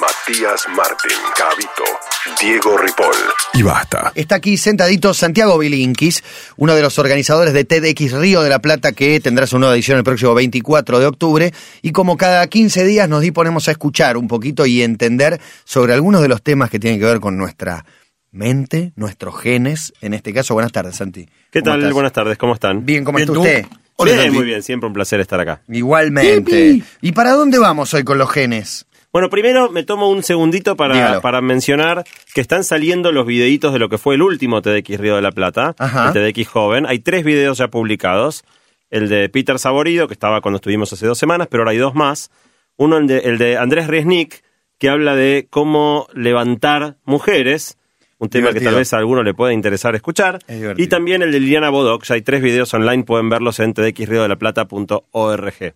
Matías Martín, Cabito, Diego Ripoll y basta. Está aquí sentadito Santiago Bilinkis, uno de los organizadores de TEDx Río de la Plata, que tendrá su nueva edición el próximo 24 de octubre. Y como cada 15 días nos disponemos a escuchar un poquito y entender sobre algunos de los temas que tienen que ver con nuestra mente, nuestros genes. En este caso, buenas tardes, Santi. ¿Qué ¿Cómo tal? estás? Buenas tardes, ¿cómo están? Bien, ¿cómo está usted? Hola, Bien, muy bien, siempre un placer estar acá. Igualmente. ¿Y para dónde vamos hoy con los genes? Bueno, primero me tomo un segundito para, para mencionar que están saliendo los videitos de lo que fue el último TDX Río de la Plata, Ajá. el TDX Joven. Hay tres videos ya publicados. El de Peter Saborido, que estaba cuando estuvimos hace dos semanas, pero ahora hay dos más. Uno, el de, el de Andrés Riesnik, que habla de cómo levantar mujeres, un tema que tal vez a alguno le pueda interesar escuchar. Es. Y también el de Liliana Bodoc, ya hay tres videos online, pueden verlos en tdxriodelplata.org.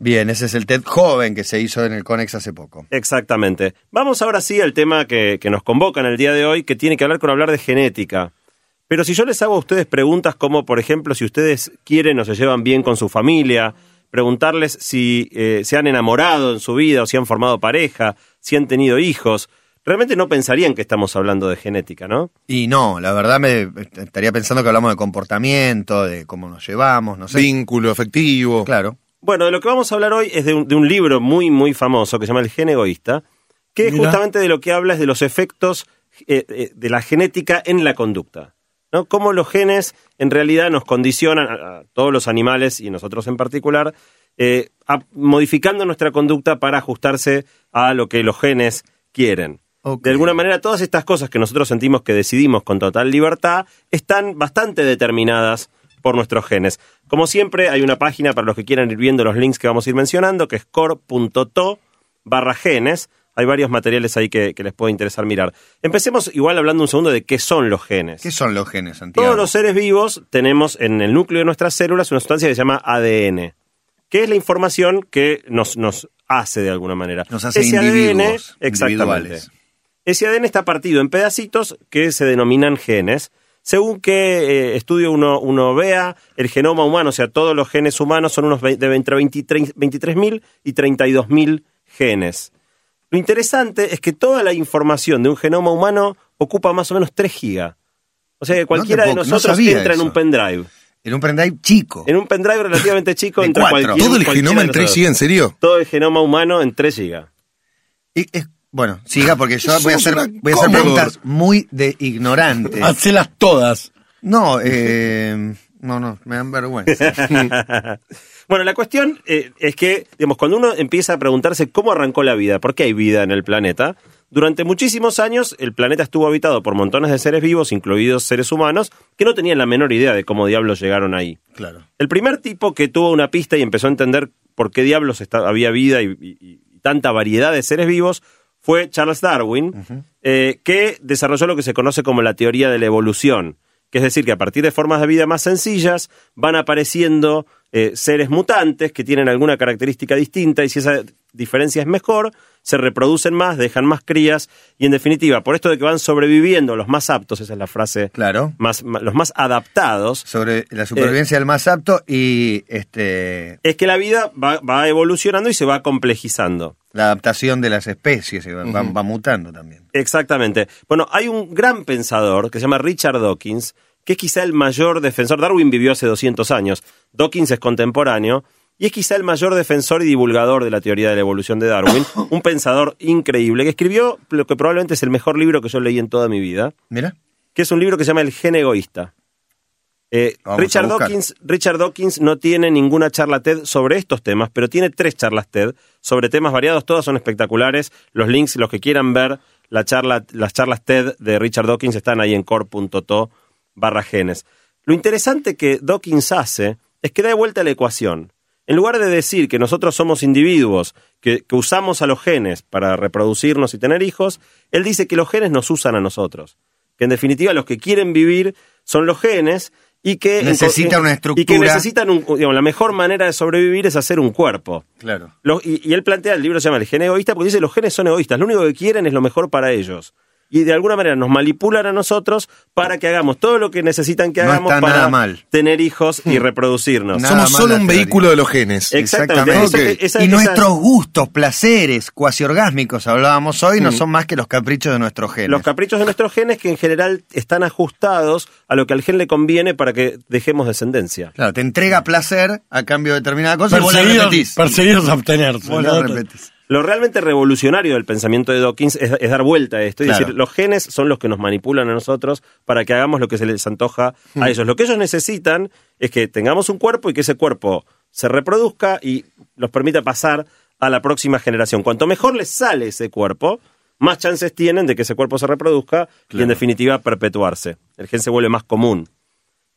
Bien, ese es el TED joven que se hizo en el Conex hace poco. Exactamente. Vamos ahora sí al tema que, que nos convoca en el día de hoy, que tiene que hablar con hablar de genética. Pero si yo les hago a ustedes preguntas como, por ejemplo, si ustedes quieren o se llevan bien con su familia, preguntarles si eh, se han enamorado en su vida o si han formado pareja, si han tenido hijos, realmente no pensarían que estamos hablando de genética, ¿no? Y no, la verdad me estaría pensando que hablamos de comportamiento, de cómo nos llevamos, no sé. Vínculo afectivo. Claro. Bueno, de lo que vamos a hablar hoy es de un, de un libro muy, muy famoso que se llama El gen egoísta, que Mira. justamente de lo que habla es de los efectos eh, eh, de la genética en la conducta. ¿no? Cómo los genes en realidad nos condicionan, a, a todos los animales y nosotros en particular, eh, a- modificando nuestra conducta para ajustarse a lo que los genes quieren. De alguna manera, todas estas cosas que nosotros sentimos que decidimos con total libertad están bastante determinadas por nuestros genes. Como siempre, hay una página para los que quieran ir viendo los links que vamos a ir mencionando, que es core.to barra genes. Hay varios materiales ahí que, que les puede interesar mirar. Empecemos igual hablando un segundo de qué son los genes. ¿Qué son los genes, Santiago? Todos los seres vivos tenemos en el núcleo de nuestras células una sustancia que se llama ADN, que es la información que nos, nos hace de alguna manera. Nos hace Ese individuos, ADN, exactamente. individuales. Ese ADN está partido en pedacitos que se denominan genes. Según qué eh, estudio uno, uno vea, el genoma humano, o sea, todos los genes humanos son unos de entre 23 23.000 y 32.000 genes. Lo interesante es que toda la información de un genoma humano ocupa más o menos 3 gigas. O sea que cualquiera de puedo- nosotros entra en un pendrive. En un pendrive chico. En un pendrive relativamente chico cualquier- Todo el genoma en 3 nosotros. gigas, ¿en serio? Todo el genoma humano en 3 gigas. Es- bueno, siga porque yo voy a hacer, voy a hacer preguntas muy de ignorante. Hacelas todas. No, eh, no, no, me dan vergüenza. bueno, la cuestión eh, es que, digamos, cuando uno empieza a preguntarse cómo arrancó la vida, por qué hay vida en el planeta, durante muchísimos años el planeta estuvo habitado por montones de seres vivos, incluidos seres humanos, que no tenían la menor idea de cómo diablos llegaron ahí. Claro. El primer tipo que tuvo una pista y empezó a entender por qué diablos había vida y, y- y tanta variedad de seres vivos fue Charles Darwin, eh, que desarrolló lo que se conoce como la teoría de la evolución, que es decir, que a partir de formas de vida más sencillas van apareciendo eh, seres mutantes que tienen alguna característica distinta y si esa diferencia es mejor, se reproducen más, dejan más crías y en definitiva, por esto de que van sobreviviendo los más aptos, esa es la frase, Claro. más, los más adaptados, Sobre la supervivencia del más apto y este es que la vida va, va evolucionando y se va complejizando. La adaptación de las especies va, va- va mutando también. Exactamente. Bueno, hay un gran pensador que se llama Richard Dawkins, que es quizá el mayor defensor. Darwin vivió hace 200 años. Dawkins es contemporáneo y es quizá el mayor defensor y divulgador de la teoría de la evolución de Darwin. un pensador increíble que escribió lo que probablemente es el mejor libro que yo leí en toda mi vida, Mira. que es un libro que se llama El gen egoísta. Eh. Dawkins, Richard Dawkins no tiene ninguna charla TED sobre estos temas, pero tiene tres charlas TED sobre temas variados, todas son espectaculares. Los links, los que quieran ver la charla, las charlas TED de Richard Dawkins están ahí en core.to barra genes. Lo interesante que Dawkins hace es que da de vuelta la ecuación. En lugar de decir que nosotros somos individuos, que, que usamos a los genes para reproducirnos y tener hijos, él dice que los genes nos usan a nosotros. Que en definitiva los que quieren vivir son los genes y que Necesitan una Y que estructura. necesitan un, digamos, la mejor manera de sobrevivir es hacer un cuerpo. Claro. Lo- y, y él plantea, el libro se llama El gen egoísta, porque dice los genes son egoístas, lo único que quieren es lo mejor para ellos. Y de alguna manera nos manipulan a nosotros para que hagamos todo lo que necesitan que No hagamos está para nada mal. tener hijos y reproducirnos. Nada Somos solo un teoría. vehículo de los genes. Exactamente. Exactamente. Eso- esa- y esa- nuestros gustos, placeres, cuasi orgásmicos, hablábamos hoy, no son más que los caprichos de nuestros genes. Los caprichos de nuestros genes que en general están ajustados a lo que al gen le conviene para que dejemos descendencia. Claro, te entrega placer a cambio de determinada cosa y vos la repetís. perseguidos a abstenerse. Vos ¿no? la repetís. Lo realmente revolucionario del pensamiento de Dawkins es, es dar vuelta a esto. Es Claro. decir, los genes son los que nos manipulan a nosotros para que hagamos lo que se les antoja a ellos. Lo que ellos necesitan es que tengamos un cuerpo y que ese cuerpo se reproduzca y los permita pasar a la próxima generación. Cuanto mejor les sale ese cuerpo, más chances tienen de que ese cuerpo se reproduzca y en definitiva perpetuarse. El gen se vuelve más común.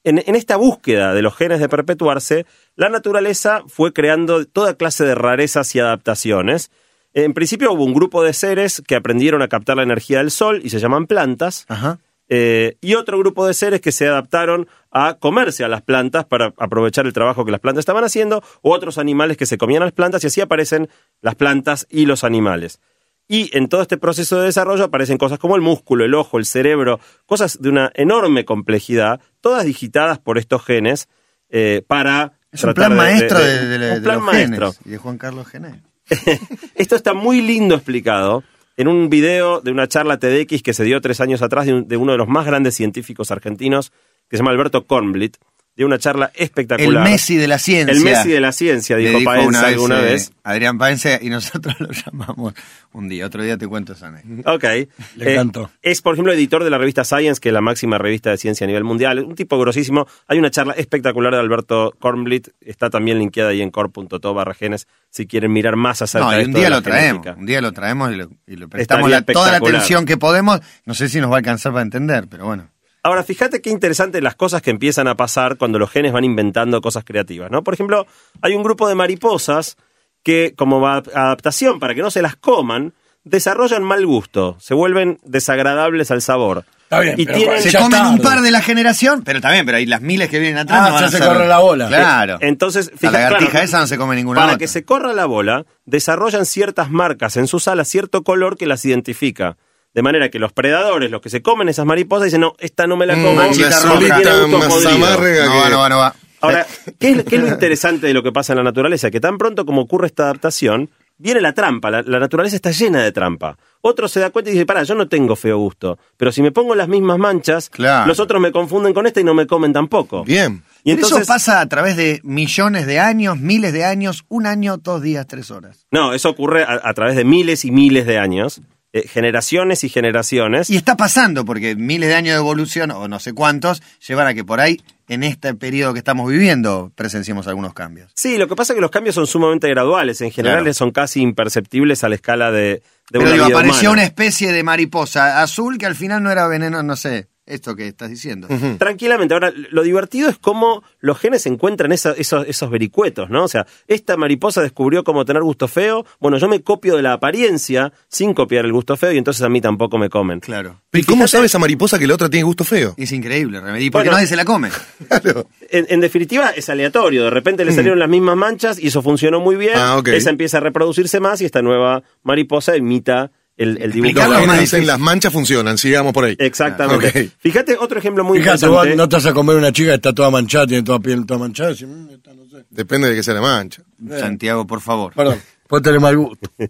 En, en esta búsqueda de los genes de perpetuarse, la naturaleza fue creando toda clase de rarezas y adaptaciones. En principio hubo un grupo de seres que aprendieron a captar la energía del sol y se llaman plantas. Ajá. Eh, y otro grupo de seres que se adaptaron a comerse a las plantas para aprovechar el trabajo que las plantas estaban haciendo, o otros animales que se comían a las plantas, y así aparecen las plantas y los animales. Y en todo este proceso de desarrollo aparecen cosas como el músculo, el ojo, el cerebro, cosas de una enorme complejidad, todas digitadas por estos genes eh, para... Es un plan maestro de, los maestro. genes y de Juan Carlos Gené. Esto está muy lindo explicado en un video de una charla TEDx que se dio tres años atrás de, un- de uno de los más grandes científicos argentinos, que se llama Alberto Kornblit, de una charla El espectacular. Messi de la ciencia. El Messi de la ciencia, dijo, dijo Paenza una vez, alguna eh, vez. Adrián Paense y nosotros lo llamamos un día. Otro día te cuento esa anécdota. Ok. Le Eh, encantó. es, por ejemplo, editor de la revista Science, que es la máxima revista de ciencia a nivel mundial. Un tipo grosísimo. Hay una charla espectacular de Alberto Kornblit. Está también linkeada ahí en core.to barra genes si quieren mirar más acerca No, de y un esto día de la lo traemos. genética. Un día lo traemos y, lo, y le prestamos la- toda la atención que podemos. No sé si nos va a alcanzar para entender, pero bueno. Ahora, fíjate qué interesante las cosas que empiezan a pasar cuando los genes van inventando cosas creativas, ¿no? Por ejemplo, hay un grupo de mariposas que, como adaptación para que no se las coman, desarrollan mal gusto, se vuelven desagradables al sabor. Está bien, y pero tienen, Se comen un par de la generación, pero también, pero hay las miles que vienen atrás. Ah, no van ya a se corre la bola. Claro. Entonces, la fíjate, lagartija claro, esa no se come ninguna para otra. que se corra la bola, desarrollan ciertas marcas en sus alas, cierto color que las identifica. De manera que los predadores, los que se comen esas mariposas, dicen, no, esta no me la Mm, como, manchita porque roja. tiene gusto más podrido". amarga No que- va, no va, no va. Ahora, ¿qué es, qué es lo interesante de lo que pasa en la naturaleza? Que tan pronto como ocurre esta adaptación, viene la trampa. La, la naturaleza está llena de trampa. Otro se da cuenta y dice, para, yo no tengo feo gusto, pero si me pongo las mismas manchas, Claro. los otros me confunden con esta y no me comen tampoco. Bien. Y Pero entonces, eso pasa a través de millones de años, miles de años, un año, dos días, tres horas. no, eso ocurre a, a través de miles y miles de años, eh, generaciones y generaciones. Y está pasando, porque miles de años de evolución, o no sé cuántos, llevan a que por ahí, en este periodo que estamos viviendo, presenciemos algunos cambios. Sí, lo que pasa es que los cambios son sumamente graduales, en general Claro. son casi imperceptibles a la escala de, de Pero una digo, vida apareció humana. una especie de mariposa azul que al final no era veneno, no sé, esto que estás diciendo. Tranquilamente. Ahora, lo divertido es cómo los genes encuentran esa- esos, esos vericuetos, ¿no? O sea, esta mariposa descubrió cómo tener gusto feo. Bueno, yo me copio de la apariencia sin copiar el gusto feo y entonces a mí tampoco me comen. Claro. ¿Y cómo fíjate- sabe esa mariposa que la otra tiene gusto feo? Es increíble, Remedy, porque Bueno. nadie se la come. Claro. En, en definitiva, es aleatorio. De repente le salieron las mismas manchas y eso funcionó muy bien. Ah, ok. Esa empieza a reproducirse más y esta nueva mariposa imita el, el dibujo. Explicarlo Los más genes en difícil. las manchas funcionan, sigamos por ahí. Exactamente. Fíjate otro ejemplo muy Fíjate, interesante. vos no te vas a comer una chica que está toda manchada, tiene toda piel toda manchada. y "Mm, esta no sé". Depende de que sea la mancha. Santiago, por favor. Perdón, puede tener mal gusto.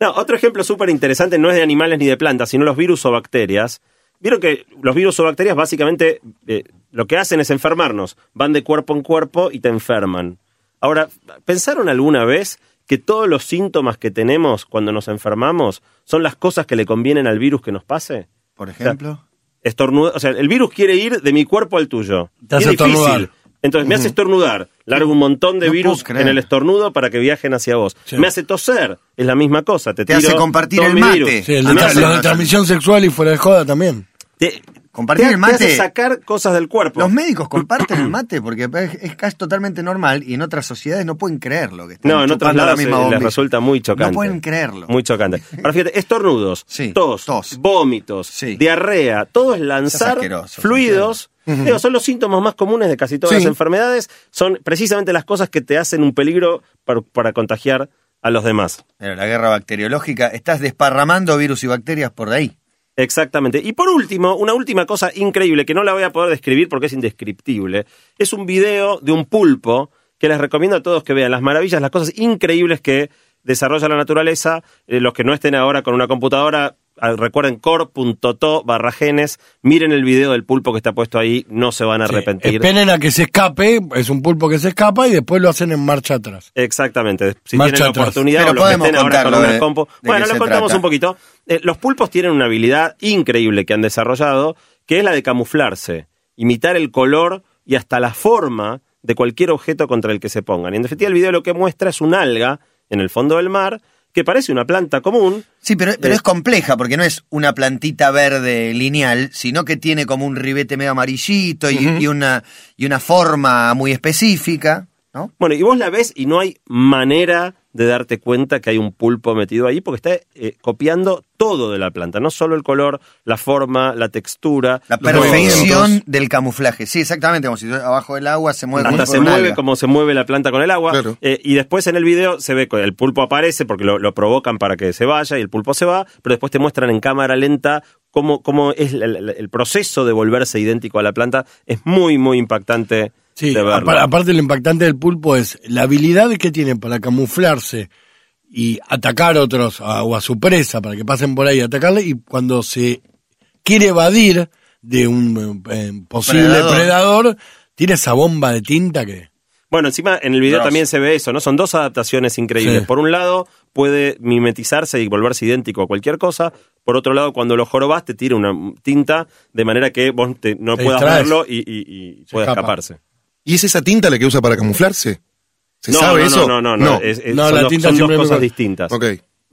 No, otro ejemplo súper interesante no es de animales ni de plantas, sino los virus o bacterias. Vieron que los virus o bacterias básicamente eh, lo que hacen es enfermarnos. Van de cuerpo en cuerpo y te enferman. Ahora, ¿pensaron alguna vez que todos los síntomas que tenemos cuando nos enfermamos son las cosas que le convienen al virus que nos pase? Por ejemplo. Estornuda, o sea, el virus quiere ir de mi cuerpo al tuyo. Te Y es hace estornudar. difícil. Entonces me hace estornudar, largo un montón de No virus en el estornudo para que viajen hacia vos. Sí. Me hace toser, es la misma cosa. Te, Te hace compartir el mate. virus. Sí, el de transmisión sexual y fuera de joda también. Te, Compartir te- el mate- te hace sacar cosas del cuerpo. Los médicos comparten el mate porque es, es casi totalmente normal y en otras sociedades no pueden creerlo. Que están no, en otros la lados eh, misma les resulta muy chocante. No pueden creerlo. Muy chocante. Ahora fíjate, estornudos, Sí, tos, tos. vómitos, Sí. diarrea, todo es lanzar fluidos. Digo, son los síntomas más comunes de casi todas Sí. las enfermedades. Son precisamente las cosas que te hacen un peligro para, para contagiar a los demás. Pero la guerra bacteriológica, estás desparramando virus y bacterias por ahí. Exactamente. Y por último, una última cosa increíble que no la voy a poder describir porque es indescriptible. Es un video de un pulpo que les recomiendo a todos que vean las maravillas, las cosas increíbles que desarrolla la naturaleza. Eh, los que no estén ahora con una computadora, recuerden core.to barra genes, miren el video del pulpo que está puesto ahí, no se van a Sí, arrepentir. Esperen a que se escape, es un pulpo que se escapa y después lo hacen en marcha atrás. Exactamente. Si Marcha tienen la atrás. oportunidad Pero o los que podemos estén ahora con una de Bueno, lo contamos trata. un poquito. Eh, los pulpos tienen una habilidad increíble que han desarrollado, que es la de camuflarse, imitar el color y hasta la forma de cualquier objeto contra el que se pongan. Y en definitiva, el video lo que muestra es un alga en el fondo del mar que parece una planta común. Sí, pero, pero Eh. es compleja porque no es una plantita verde lineal, sino que tiene como un ribete medio amarillito y, y una, y una forma muy específica, ¿no? Bueno, y vos la ves y no hay manera de darte cuenta que hay un pulpo metido ahí porque está eh, copiando todo de la planta, no solo el color, la forma, la textura, La perfección del camuflaje. Sí, exactamente, como si abajo del agua se mueve Hasta como se mueve alga. como se mueve la planta con el agua. Claro. Eh, y después en el video se ve que el pulpo aparece porque lo, lo provocan para que se vaya y el pulpo se va, pero después te muestran en cámara lenta cómo, cómo es el, el- el proceso de volverse idéntico a la planta. Es muy, muy impactante Sí, de verlo. apa- aparte lo impactante del pulpo es la habilidad que tiene para camuflarse y atacar a otros a- o a su presa para que pasen por ahí a atacarle y cuando se quiere evadir de un eh, posible Predador. predador. tiene esa bomba de tinta que Bueno, encima en el video también se ve eso, ¿no? Son dos adaptaciones increíbles. Sí. Por un lado, puede mimetizarse y volverse idéntico a cualquier cosa. Por otro lado, cuando lo jorobas, te tira una tinta de manera que vos te- no Te puedas distraes. verlo y, y- y pueda escapa. escaparse. ¿Y es esa tinta la que usa para camuflarse? ¿Se no, sabe no, eso? No, no, no. no. Es- es- No, son la dos, tinta son dos cosas me- distintas. Ok.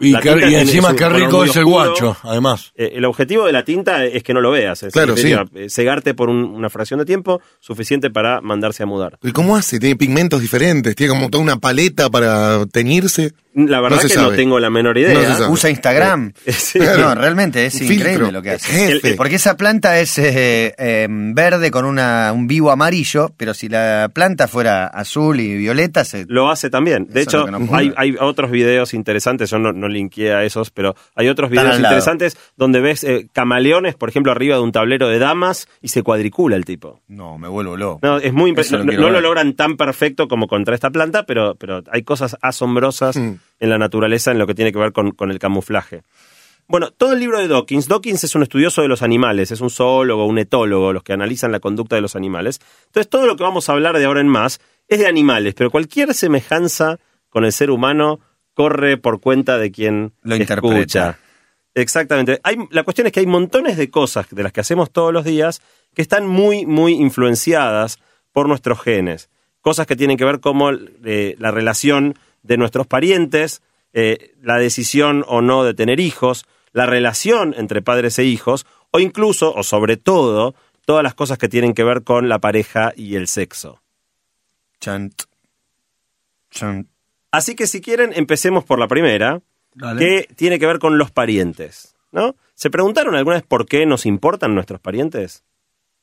y, encima qué color rico es el guacho además Eh, el objetivo de la tinta es que no lo veas. Es Claro, sí. eh, Cegarte por un- una fracción de tiempo suficiente para mandarse a mudar. ¿Y cómo hace? ¿Tiene pigmentos diferentes? ¿Tiene como toda una paleta para teñirse? La verdad No que no tengo la menor idea. No. Usa Instagram. Sí. No, realmente es increíble filtro. lo que hace. Jefe. Porque esa planta es eh, eh, verde con una, un vivo amarillo, pero si la planta fuera azul y violeta, se... Lo hace también. De Eso hecho, lo no hay, hay otros videos interesantes, yo no, no linkeé a esos, pero hay otros videos interesantes donde ves eh, camaleones, por ejemplo, arriba de un tablero de damas y se cuadricula el tipo. No, me vuelvo loco. No, es muy lo impresionante. quiero No, lo logran tan perfecto como contra esta planta, pero, pero hay cosas asombrosas Mm. En la naturaleza en lo que tiene que ver con, con el camuflaje. Bueno, todo el libro de Dawkins. Dawkins es un estudioso de los animales, es un zoólogo, un etólogo, los que analizan la conducta de los animales. Entonces, todo lo que vamos a hablar de ahora en más es de animales, pero cualquier semejanza con el ser humano corre por cuenta de quien Lo escucha. interpreta. Exactamente. Hay, la cuestión es que hay montones de cosas de las que hacemos todos los días que están muy, muy influenciadas por nuestros genes. Cosas que tienen que ver como eh, la relación de nuestros parientes, eh, la decisión o no de tener hijos, la relación entre padres e hijos, o incluso, o sobre todo, todas las cosas que tienen que ver con la pareja y el sexo. Chant. Chant. Así que si quieren, empecemos por la primera, Dale. que tiene que ver con los parientes. ¿no? ¿Se preguntaron alguna vez por qué nos importan nuestros parientes?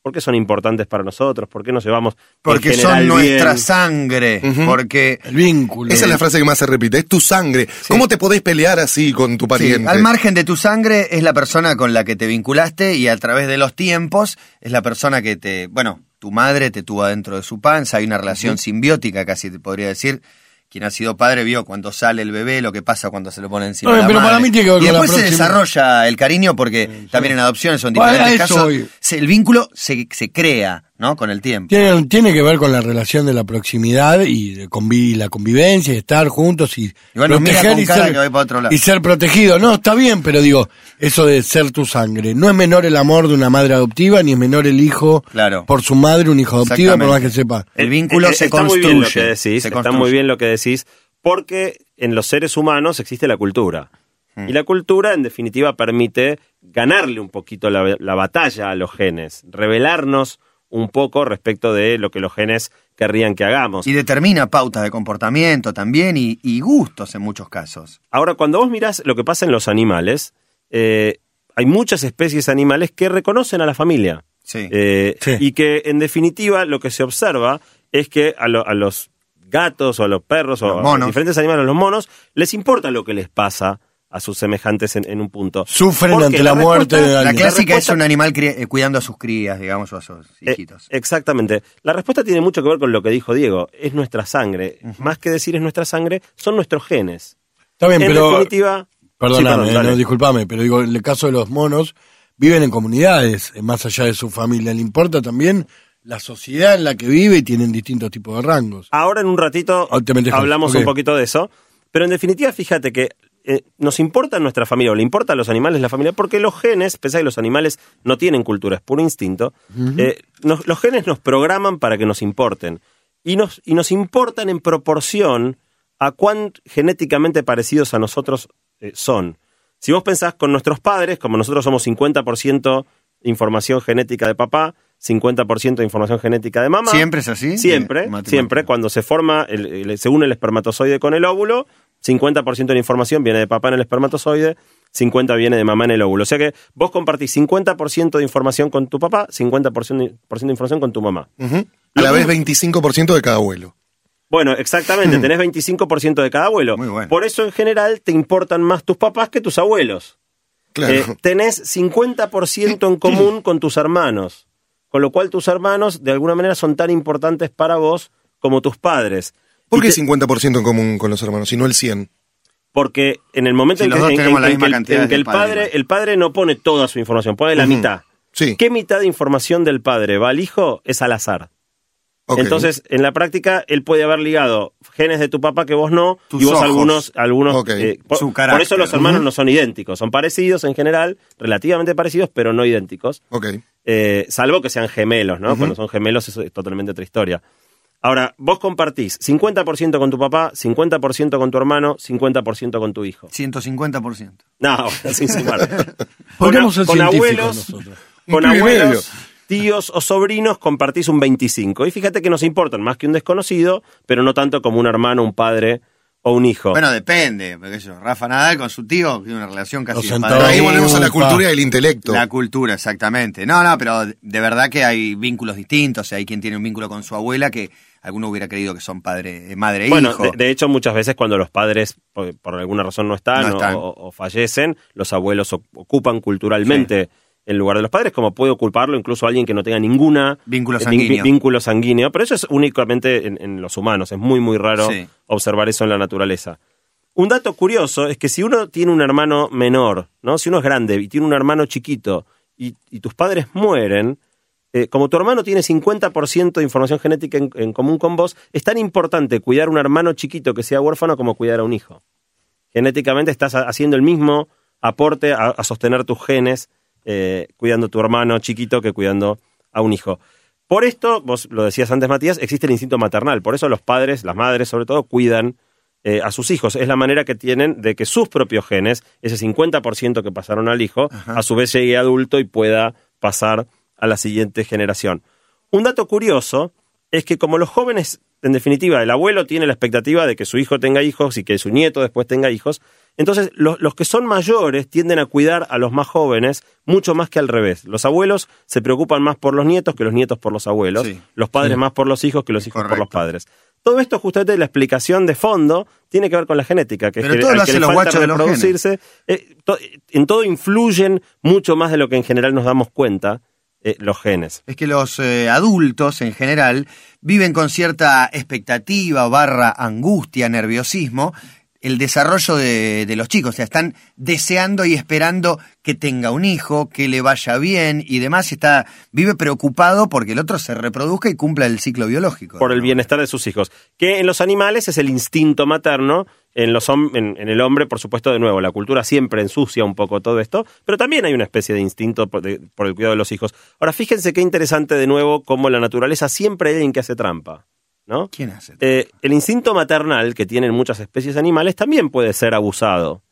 ¿Por qué son importantes para nosotros? ¿Por qué nos llevamos Porque son nuestra bien? sangre. Porque el vínculo Esa es la frase que más se repite. Es tu sangre. ¿Cómo te podés pelear así con tu Sí, pariente? al margen de tu sangre es la persona con la que te vinculaste y a través de los tiempos es la persona que te, bueno, tu madre te tuvo adentro de su panza, hay una relación simbiótica casi te podría decir. Quien ha sido padre vio cuando sale el bebé, lo que pasa cuando se lo pone encima No, de la pero para madre. mí tiene que ver y con la después se próxima- desarrolla el cariño porque también en adopciones son diferentes casos. el vínculo se, se crea, ¿no? Con el tiempo. Tiene, tiene que ver con la relación de la proximidad y de convi- la convivencia y estar juntos y, mira con y, ser, que va para otro lado. y ser protegido. No, está bien, pero digo, eso de ser tu sangre. No es menor el amor de una madre adoptiva, ni es menor el hijo Claro. por su madre, un hijo adoptivo, por más que sepa. El vínculo Eh, se está construye. Muy bien lo que decís, se está construye. muy bien lo que decís, porque en los seres humanos existe la cultura. Mm. Y la cultura, en definitiva, permite ganarle un poquito la, la batalla a los genes, revelarnos un poco respecto de lo que los genes querrían que hagamos. Y determina pautas de comportamiento también y, y gustos en muchos casos. Ahora, cuando vos mirás lo que pasa en los animales, eh, hay muchas especies animales que reconocen a la familia. Sí. Eh, Sí. Y que, en definitiva, lo que se observa es que a, lo- a los gatos o a los perros o a diferentes animales, a los monos, les importa lo que les pasa a sus semejantes en, en un punto. Sufren Porque ante la, muerte de La alguien. clásica respuesta- es un animal eh, cuidando a sus crías, digamos, o a sus Eh, hijitos. exactamente. La respuesta tiene mucho que ver con lo que dijo Diego. Es nuestra sangre. Más que decir es nuestra sangre, son nuestros genes. Está bien, en pero. definitiva. Perdóname, Sí, perdón, eh, no, disculpame, pero digo, en el caso de los monos, viven en comunidades, más allá de su familia. Le importa también la sociedad en la que vive y tienen distintos tipos de rangos. Ahora en un ratito Ah, hablamos un poquito de eso. Pero en definitiva, fíjate que eh, nos importa nuestra familia, o le importa a los animales la familia, porque los genes, pese a que los animales no tienen cultura, es puro instinto, eh, nos- los genes nos programan para que nos importen. Y nos, y nos importan en proporción a cuán genéticamente parecidos a nosotros eh, son. Si vos pensás con nuestros padres, como nosotros somos 50% información genética de papá, 50% de información genética de mamá. ¿Siempre es así? Siempre, siempre. Cuando se forma, el- el- según el espermatozoide con el óvulo, 50% de la información viene de papá en el espermatozoide, 50% viene de mamá en el óvulo. O sea que vos compartís 50% de información con tu papá, 50% de por ciento de información con tu mamá. Ujú. A la vez 25% de cada abuelo. Bueno, exactamente, tenés 25% de cada abuelo. Muy bueno. Por eso en general te importan más tus papás que tus abuelos. Claro. Eh, tenés 50% en común con tus hermanos, con lo cual tus hermanos de alguna manera son tan importantes para vos como tus padres. ¿Por qué te- 50% en común con los hermanos y no el 100? Porque en el momento Si en que, en- tenemos en- la en misma que el- que el padre, el padre no pone toda su información, pone la mitad. Sí. ¿Qué mitad de información del padre va al hijo? Es al azar. Entonces, en la práctica, él puede haber ligado genes de tu papá que vos no, Tus y vos ojos. algunos, algunos. Ok. eh, por, Su por carácter. eso los hermanos no son idénticos, son parecidos en general, relativamente parecidos, pero no idénticos. Eh, salvo que sean gemelos, ¿no? Cuando son gemelos eso es totalmente otra historia. Ahora, vos compartís 50% con tu papá, 50% con tu hermano, 50% con tu hijo. 150%. No, sin sumar. Pongamos el con abuelos, con abuelos, tíos o sobrinos compartís un 25. Y fíjate que nos importan más que un desconocido, pero no tanto como un hermano, un padre o un hijo. Bueno, depende. Porque eso, Rafa Nadal con su tío tiene una relación casi de padre ahí volvemos a la cultura y el intelecto. La cultura, exactamente. No, no, pero de verdad que hay vínculos distintos. Hay quien tiene un vínculo con su abuela que alguno hubiera creído que son padre, eh, madre e Bueno, hijo. de, de hecho, muchas veces cuando los padres por, por alguna razón no están, No o- están. O, o fallecen, los abuelos ocupan culturalmente el lugar de los padres, como puede ocuparlo incluso alguien que no tenga ninguna Vínculo eh, sanguíneo. vínculo sanguíneo. Pero eso es únicamente en, en los humanos. Es muy, muy raro Sí. observar eso en la naturaleza. Un dato curioso es que si uno tiene un hermano menor, ¿no? Si uno es grande y tiene un hermano chiquito y, y tus padres mueren, eh, como tu hermano tiene 50% de información genética en, en común con vos, es tan importante cuidar a un hermano chiquito que sea huérfano como cuidar a un hijo. Genéticamente estás ha- haciendo el mismo aporte a, a sostener tus genes, eh, cuidando a tu hermano chiquito que cuidando a un hijo. Por esto, vos lo decías antes, Matías, existe el instinto maternal. Por eso los padres, las madres sobre todo, cuidan eh, a sus hijos. Es la manera que tienen de que sus propios genes, ese 50% que pasaron al hijo, a su vez llegue adulto y pueda pasar a la siguiente generación. Un dato curioso es que como los jóvenes, en definitiva, el abuelo tiene la expectativa de que su hijo tenga hijos y que su nieto después tenga hijos, entonces los, los que son mayores tienden a cuidar a los más jóvenes mucho más que al revés. Los abuelos se preocupan más por los nietos que los nietos por los abuelos, Sí. los padres más por los hijos que los hijos por los padres. Todo esto, justamente, la explicación de fondo tiene que ver con la genética, que Pero es que todo al lo que hacen le los falta guachos de los genes. reproducirse, eh, to- en todo influyen mucho más de lo que en general nos damos cuenta eh, los genes. Es que los eh, adultos en general viven con cierta expectativa, barra angustia, nerviosismo, el desarrollo de, de los chicos. O sea, están deseando y esperando que tenga un hijo, que le vaya bien y demás. Está, vive preocupado porque el otro se reproduzca y cumpla el ciclo biológico. por el bienestar de sus hijos. Que en los animales es el instinto materno, en, los hom- en, en el hombre, por supuesto, de nuevo, la cultura siempre ensucia un poco todo esto, pero también hay una especie de instinto por, de- por el cuidado de los hijos. Ahora, fíjense qué interesante de nuevo cómo la naturaleza siempre hay alguien que hace trampa, ¿no? ¿Quién hace? Eh, el instinto maternal que tienen muchas especies animales también puede ser abusado.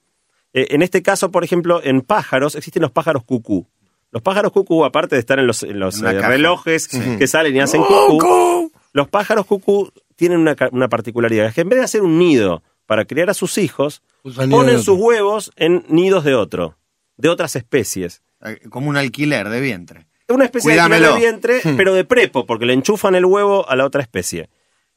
Eh, en este caso, por ejemplo, en pájaros existen los pájaros cucú. Los pájaros cucú, aparte de estar en los, en los En una eh, relojes que salen y hacen cucú, los pájaros cucú tienen una, una particularidad, es que en vez de hacer un nido para criar a sus hijos, ponen sus huevos en nidos de otro, de otras especies. Como un alquiler de vientre. Una especie de alquiler de vientre, pero de prepo, porque le enchufan el huevo a la otra especie.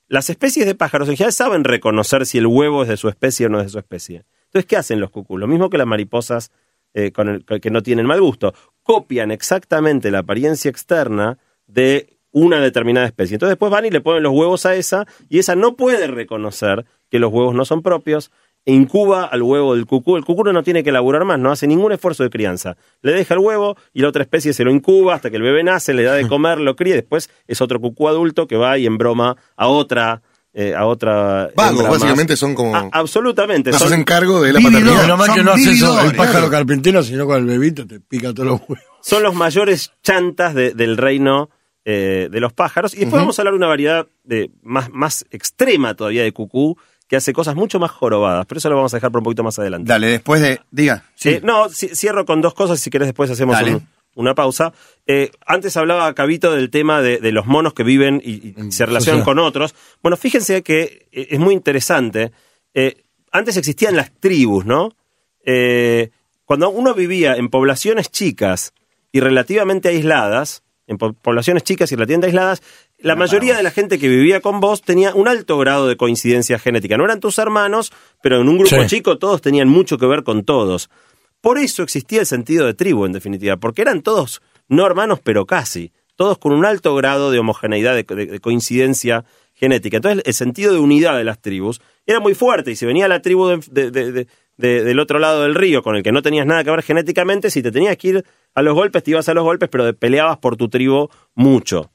Las especies de pájaros en saben reconocer si el huevo es de su especie o no es de su especie. Entonces, ¿qué hacen los cucús? Lo mismo que las mariposas eh, con el- que no tienen mal gusto. Copian exactamente la apariencia externa de una determinada especie. Entonces después van y le ponen los huevos a esa y esa no puede reconocer que los huevos no son propios incuba al huevo del cucú. El cucú no tiene que laburar más, no hace ningún esfuerzo de crianza. Le deja el huevo y la otra especie se lo incuba hasta que el bebé nace, le da de comer, lo cría y después es otro cucú adulto que va y embroma a otra... eh, a otra Vagos, más. básicamente son como- Ah, absolutamente. Se son- hacen cargo de la paternidad. Mal son que no hace eso el pájaro carpintero, sino con el bebito te pica todos los huevos. son los mayores chantas de- del reino eh, de los pájaros. Y después vamos a hablar de una variedad de, más, más extrema todavía de cucú, que hace cosas mucho más jorobadas. Pero eso lo vamos a dejar por un poquito más adelante. Dale, después de. Diga. Sí. Eh, no, ci- cierro con dos cosas, si querés después hacemos un- una pausa. Eh, antes hablaba Cabito del tema de, de los monos que viven y, y se relacionan con otros. Bueno, fíjense que eh, es muy interesante. Eh, antes existían las tribus, ¿no? Eh, cuando uno vivía en poblaciones chicas y relativamente aisladas, en po- poblaciones chicas y relativamente aisladas, la mayoría de la gente que vivía con vos tenía un alto grado de coincidencia genética. No eran tus hermanos, pero en un grupo Sí. chico todos tenían mucho que ver con todos. Por eso existía el sentido de tribu, en definitiva, porque eran todos no hermanos, pero casi, todos con un alto grado de homogeneidad, de, de- de coincidencia genética. Entonces, el sentido de unidad de las tribus era muy fuerte, y si venía la tribu de- del otro lado del río, con el que no tenías nada que ver genéticamente, si te tenías que ir a los golpes, te ibas a los golpes, pero peleabas por tu tribu mucho.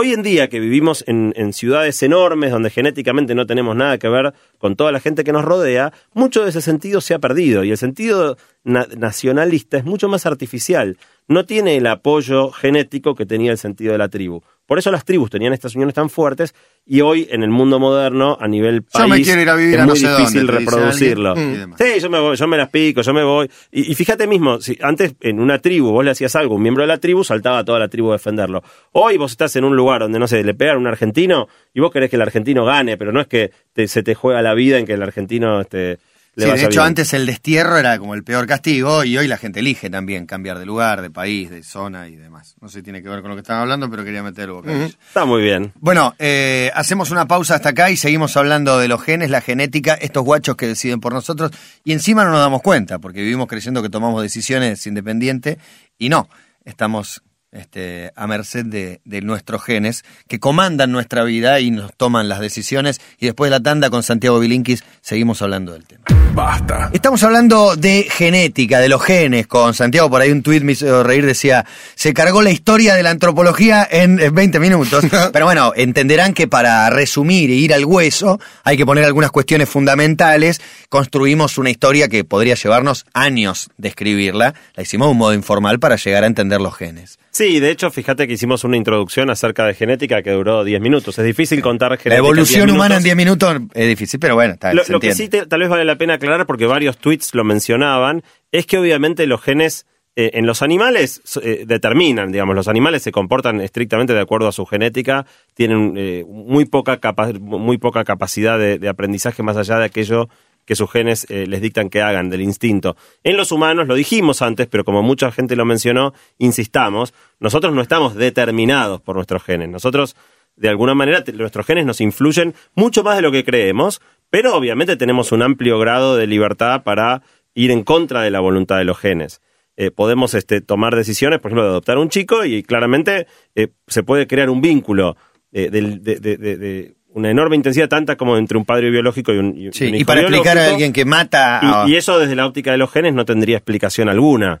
Hoy en día que vivimos en, ciudades enormes donde genéticamente no tenemos nada que ver con toda la gente que nos rodea, mucho de ese sentido se ha perdido y el sentido na- nacionalista es mucho más artificial. No tiene el apoyo genético que tenía el sentido de la tribu. Por eso las tribus tenían estas uniones tan fuertes y hoy en el mundo moderno a nivel Yo me país quiero ir a vivir es a no muy sé difícil dónde, reproducirlo. demás. Sí, yo me voy, yo me las pico, yo me voy. Y, y fíjate mismo, si antes en una tribu vos le hacías algo, un miembro de la tribu saltaba a toda la tribu a defenderlo. Hoy vos estás en un lugar donde, no sé, le pegan a un argentino y vos querés que el argentino gane, pero no es que te- se te juega la vida en que el argentino este, le Sí, vaya de hecho, bien. antes el destierro era como el peor castigo y hoy la gente elige también cambiar de lugar, de país, de zona y demás. No sé si tiene que ver con lo que estaban hablando, pero quería meter el bocadillo. Está muy bien. Bueno, eh, hacemos una pausa hasta acá y seguimos hablando de los genes, la genética, estos guachos que deciden por nosotros y encima no nos damos cuenta porque vivimos creyendo que tomamos decisiones independientes y no, estamos este, a merced de, de nuestros genes que comandan nuestra vida y nos toman las decisiones y después de la tanda con Santiago Bilinkis seguimos hablando del tema. Basta. Estamos hablando de genética, de los genes, con Santiago, por ahí un tuit me hizo reír, decía, se cargó la historia de la antropología en en 20 minutos. Pero bueno, entenderán que para resumir e ir al hueso hay que poner algunas cuestiones fundamentales. Construimos una historia que podría llevarnos años de escribirla. La hicimos de un modo informal para llegar a entender los genes. Sí, de hecho, fíjate que hicimos una introducción acerca de genética que duró 10 minutos. Es difícil contar genética. La evolución 10 humana en minutos. 10 minutos es difícil, pero bueno, está, Lo, se lo que sí te- tal vez vale la pena aclarar, porque varios tweets lo mencionaban, es que obviamente los genes eh, en los animales eh, determinan, digamos, los animales se comportan estrictamente de acuerdo a su genética, tienen eh, muy, poca capa- muy poca capacidad de, de aprendizaje más allá de aquello que sus genes eh, les dictan que hagan, del instinto. En los humanos, lo dijimos antes, pero como mucha gente lo mencionó, insistamos, nosotros no estamos determinados por nuestros genes. Nosotros, de alguna manera, nuestros genes nos influyen mucho más de lo que creemos, pero obviamente tenemos un amplio grado de libertad para ir en contra de la voluntad de los genes. Eh, podemos este, tomar decisiones, por ejemplo, de adoptar un chico y claramente eh, se puede crear un vínculo de una enorme intensidad, tanta como entre un padre biológico y un, y un Sí, y hijo para explicar a alguien que mata a... Y, y eso desde la óptica de los genes no tendría explicación alguna.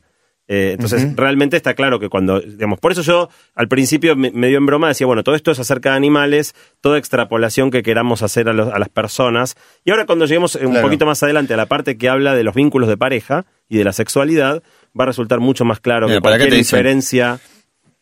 Eh, entonces, realmente está claro que cuando, digamos, por eso yo al principio me, me dio en broma, decía, bueno, todo esto es acerca de animales, toda extrapolación que queramos hacer a, los- a las personas. Y ahora cuando lleguemos eh, un Claro. poquito más adelante a la parte que habla de los vínculos de pareja y de la sexualidad, va a resultar mucho más claro Mira, que ¿para qué cualquier diferencia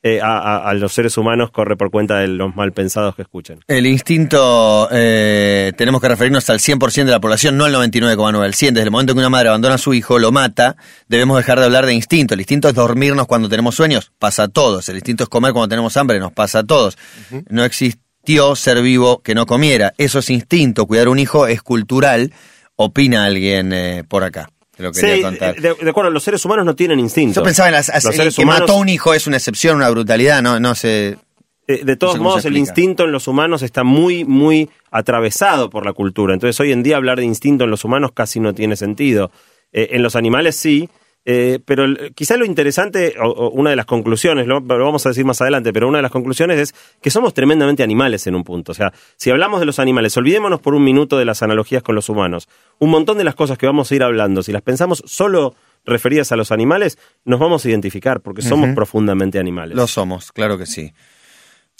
eh, a, los seres humanos corre por cuenta de los mal pensados que escuchen. El instinto, eh, tenemos que referirnos al 100% de la población, no al 99,9, al 100. Desde el momento que una madre abandona a su hijo, lo mata, debemos dejar de hablar de instinto. El instinto es dormirnos cuando tenemos sueños, pasa a todos. El instinto es comer cuando tenemos hambre, nos pasa a todos. No existió ser vivo que no comiera. Eso es instinto. Cuidar un hijo es cultural, opina alguien eh, por acá. Te lo quería Sí, contar. de, de acuerdo, los seres humanos no tienen instinto. Yo pensaba en las, Los el seres que humanos- mató a un hijo es una excepción, una brutalidad, no, no sé. Eh, de todos No sé cómo modos, el instinto en los humanos está muy, muy atravesado por la cultura. Entonces, hoy en día hablar de instinto en los humanos casi no tiene sentido. Eh, en los animales sí, eh, pero el- quizá lo interesante, o, o una de las conclusiones, lo, lo vamos a decir más adelante, pero una de las conclusiones es que somos tremendamente animales en un punto. O sea, si hablamos de los animales, olvidémonos por un minuto de las analogías con los humanos. Un montón de las cosas que vamos a ir hablando, si las pensamos solo referidas a los animales, nos vamos a identificar porque somos profundamente animales. Lo somos, claro que sí.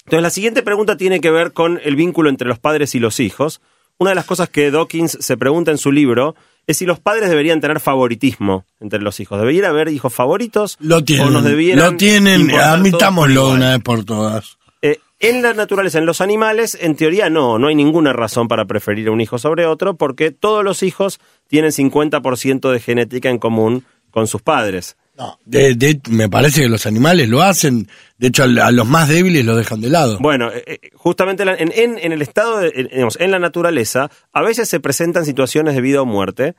Entonces, la siguiente pregunta tiene que ver con el vínculo entre los padres y los hijos. Una de las cosas que Dawkins se pregunta en su libro es si los padres deberían tener favoritismo entre los hijos. ¿Debería haber hijos favoritos? Lo ¿O tienen. nos debieran Lo tienen. Admitámoslo una vez por todas. Eh, en la naturaleza, en los animales, en teoría no, no hay ninguna razón para preferir a un hijo sobre otro, porque todos los hijos tienen 50% de genética en común con sus padres. No, de, de- me parece que los animales lo hacen. De hecho, a, los más débiles los dejan de lado. Bueno, eh, eh, justamente en, en- en el estado, de- en, digamos, en la naturaleza, a veces se presentan situaciones de vida o muerte,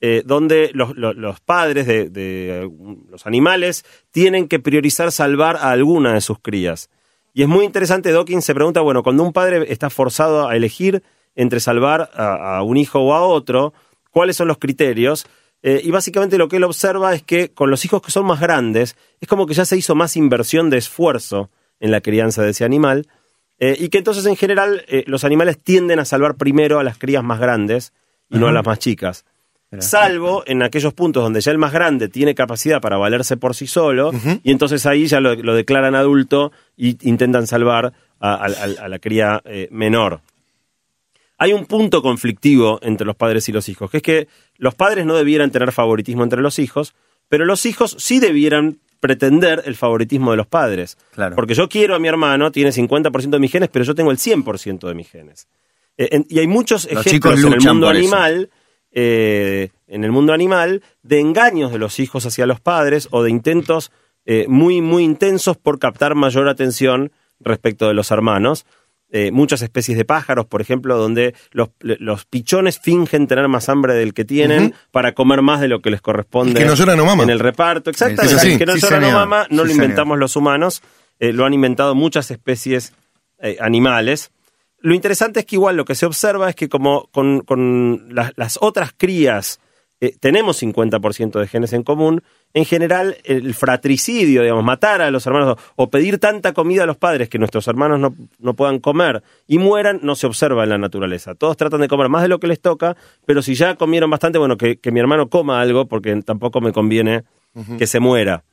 eh, donde los, los- los padres de, de, los animales tienen que priorizar salvar a alguna de sus crías. Y es muy interesante, Dawkins se pregunta, bueno, cuando un padre está forzado a elegir entre salvar a, a un hijo o a otro, ¿cuáles son los criterios? Eh, y básicamente lo que él observa es que con los hijos que son más grandes, es como que ya se hizo más inversión de esfuerzo en la crianza de ese animal, eh, y que entonces en general eh, los animales tienden a salvar primero a las crías más grandes y no a las más chicas. Salvo en aquellos puntos donde ya el más grande tiene capacidad para valerse por sí solo, y entonces ahí ya lo, lo declaran adulto y intentan salvar a, a- a- a la cría eh, menor. Hay un punto conflictivo entre los padres y los hijos, que es que los padres no debieran tener favoritismo entre los hijos, pero los hijos sí debieran pretender el favoritismo de los padres. Claro. Porque yo quiero a mi hermano, tiene 50% de mis genes, pero yo tengo el 100% de mis genes. Eh, en- y hay muchos Los ejemplos en el mundo animal, eh, en el mundo animal, de engaños de los hijos hacia los padres o de intentos eh, muy, muy intensos por captar mayor atención respecto de los hermanos. Eh, muchas especies de pájaros, por ejemplo, donde los, los pichones fingen tener más hambre del que tienen para comer más de lo que les corresponde que no llora no mama. en el reparto. Exactamente, que no Sí, llora no mama, no lo señor. inventamos los humanos, eh, lo han inventado muchas especies eh, animales. Lo interesante es que igual lo que se observa es que como con, con las, las otras crías eh, tenemos 50% de genes en común, en general el fratricidio, digamos, matar a los hermanos o, pedir tanta comida a los padres que nuestros hermanos no, no puedan comer y mueran, no se observa en la naturaleza. Todos tratan de comer más de lo que les toca, pero si ya comieron bastante, bueno, que, que mi hermano coma algo porque tampoco me conviene que se muera.